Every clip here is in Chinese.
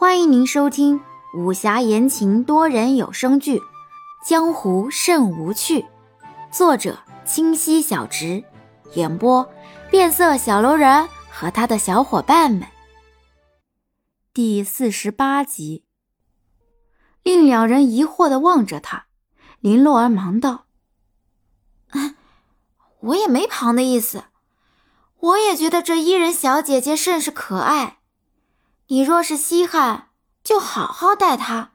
欢迎您收听武侠言情多人有声剧《江湖甚无趣》，作者清溪小直，演播变色小楼人和他的小伙伴们。第四十八集，令两人疑惑的望着他，林洛儿忙道：“我也没旁的意思，我也觉得这伊人小姐姐甚是可爱。”你若是稀罕，就好好待他，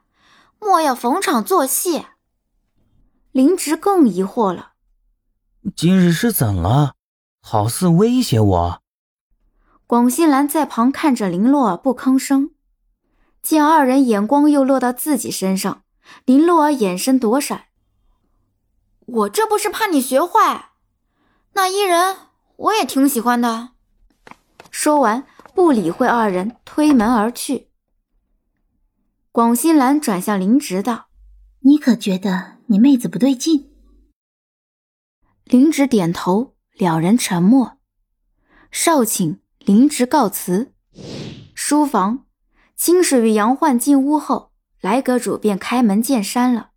莫要逢场作戏。林植更疑惑了，今日是怎了？好似威胁我。广新兰在旁看着林洛儿不吭声，见二人眼光又落到自己身上，林洛儿眼神躲闪。我这不是怕你学坏，那伊人我也挺喜欢的。说完。不理会二人，推门而去。广新兰转向林植道：“你可觉得你妹子不对劲？”林植点头，两人沉默。少顷，林植告辞。书房，清水与杨焕进屋后，来阁主便开门见山了：“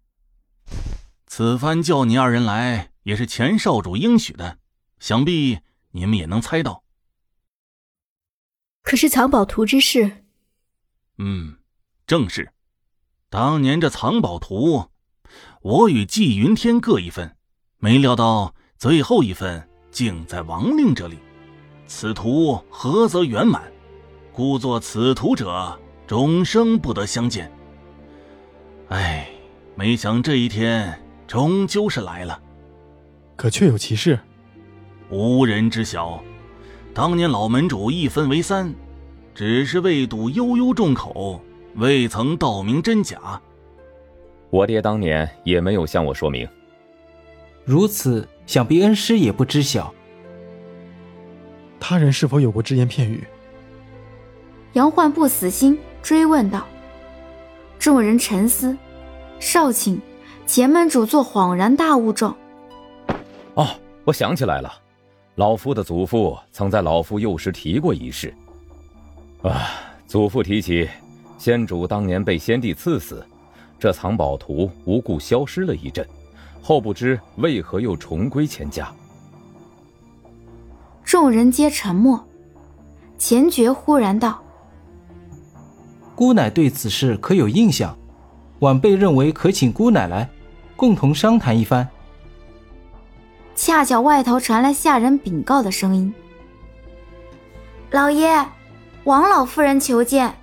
此番叫你二人来，也是前少主应许的，想必你们也能猜到。”可是藏宝图之事，嗯，正是。当年这藏宝图，我与纪云天各一份，没料到最后一份竟在王令这里。此图合则圆满，故作此图者终生不得相见。哎，没想这一天终究是来了。可确有其事？无人知晓。当年老门主一分为三，只是为堵悠悠众口，未曾道明真假。我爹当年也没有向我说明。如此，想必恩师也不知晓。他人是否有过只言片语？杨焕不死心，追问道。众人沉思。少顷，前门主做恍然大悟状。哦，我想起来了。老夫的祖父曾在老夫幼时提过一事。啊，祖父提起，先主当年被先帝赐死，这藏宝图无故消失了一阵，后不知为何又重归钱家。众人皆沉默。钱爵忽然道：“姑奶对此事可有印象？晚辈认为可请姑奶来，共同商谈一番。”恰巧外头传来下人禀告的声音：“老爷，王老夫人求见。”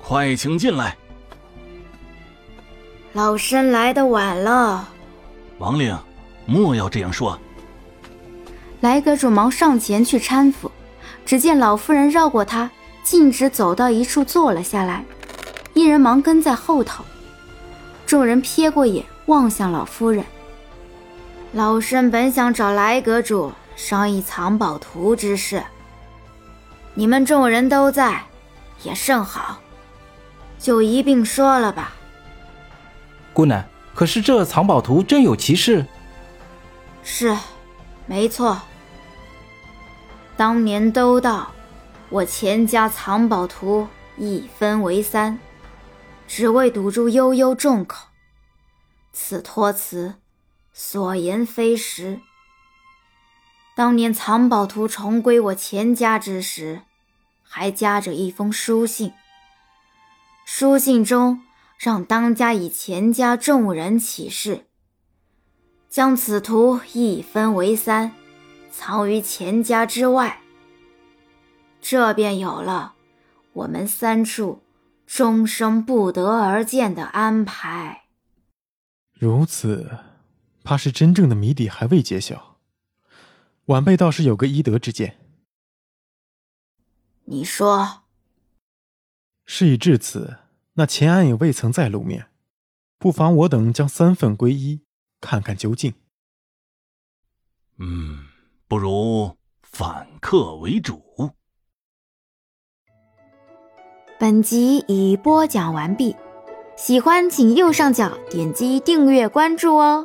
快请进来。老身来的晚了。王令，莫要这样说。来阁主忙上前去搀扶，只见老夫人绕过他，径直走到一处坐了下来。一人忙跟在后头。众人瞥过眼，望向老夫人。老身本想找来阁主商议藏宝图之事，你们众人都在，也甚好，就一并说了吧。姑奶，可是这藏宝图真有其事？是，没错。当年都道，我钱家藏宝图一分为三，只为堵住悠悠众口。此托词。所言非实。当年藏宝图重归我钱家之时，还夹着一封书信。书信中让当家以钱家众人起誓，将此图一分为三，藏于钱家之外。这便有了我们三处终生不得而见的安排。如此。怕是真正的谜底还未揭晓，晚辈倒是有个医德之见。你说，事已至此，那钱安也未曾再露面，不妨我等将三份归一，看看究竟。嗯，不如反客为主。本集已播讲完毕，喜欢请右上角点击订阅关注哦。